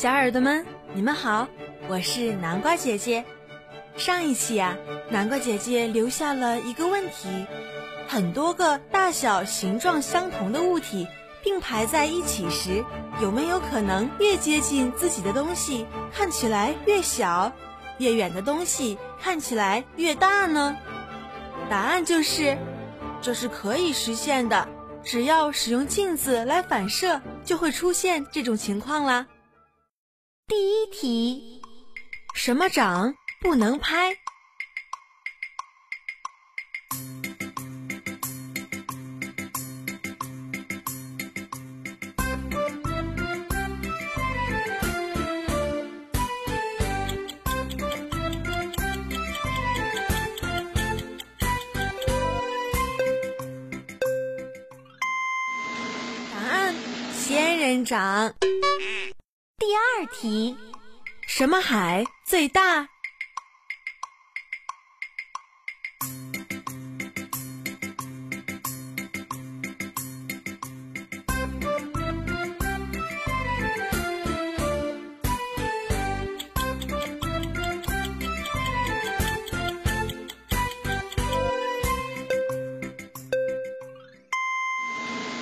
小耳朵们，你们好，我是南瓜姐姐。上一期呀，南瓜姐姐留下了一个问题：很多个大小、形状相同的物体并排在一起时，有没有可能越接近自己的东西看起来越小，越远的东西看起来越大呢？答案就是，这是可以实现的，只要使用镜子来反射，就会出现这种情况啦。第一题，什么掌不能拍？答案：仙人掌。第二题，什么海最大？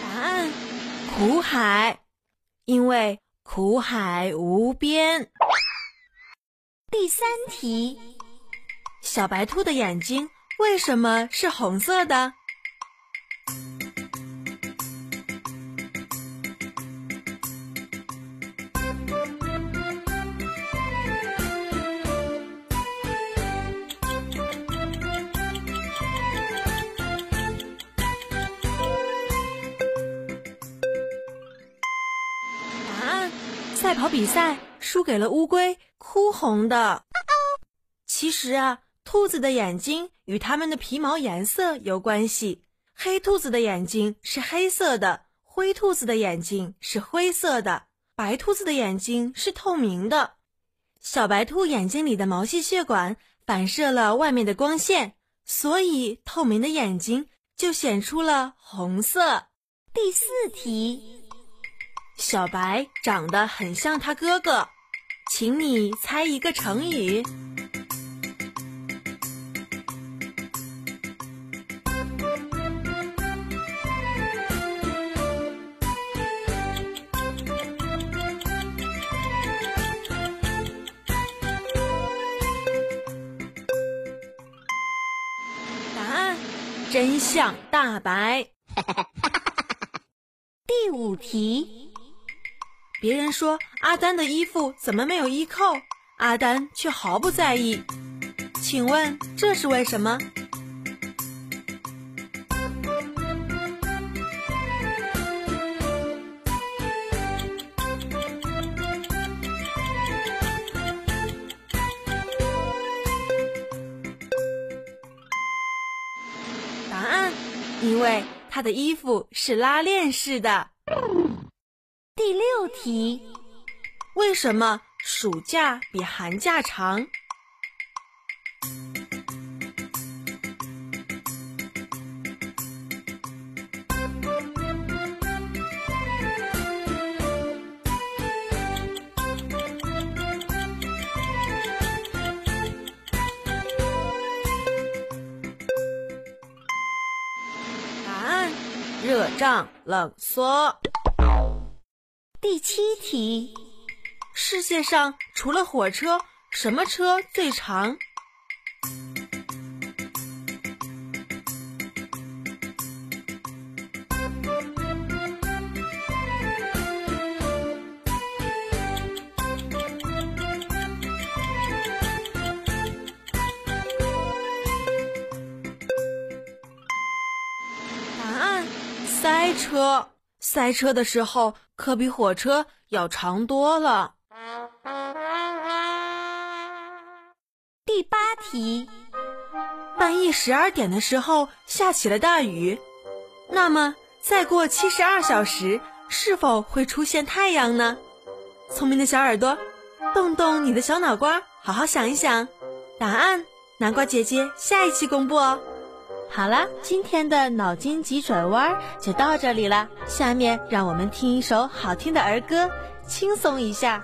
答案：苦海，因为。苦海无边。第三题，小白兔的眼睛为什么是红色的？赛跑比赛输给了乌龟，哭红的。其实啊，兔子的眼睛与它们的皮毛颜色有关系。黑兔子的眼睛是黑色的，灰兔子的眼睛是灰色的，白兔子的眼睛是透明的。小白兔眼睛里的毛细血管反射了外面的光线，所以透明的眼睛就显出了红色。第四题。小白长得很像他哥哥，请你猜一个成语。答案：真相大白。第五题。别人说阿丹的衣服怎么没有衣扣，阿丹却毫不在意。请问这是为什么？答案：因为他的衣服是拉链式的。第六题，为什么暑假比寒假长？答案：热胀冷缩。第七题，世界上除了火车，什么车最长？答案：塞车。塞车的时候，可比火车要长多了。第八题半夜十二点的时候下起了大雨那么再过七十二小时是否会出现太阳呢？聪明的小耳朵动动你的小脑瓜好好想一想。答案南瓜姐姐下一期公布哦。好啦，今天的脑筋急转弯就到这里了。下面让我们听一首好听的儿歌，轻松一下。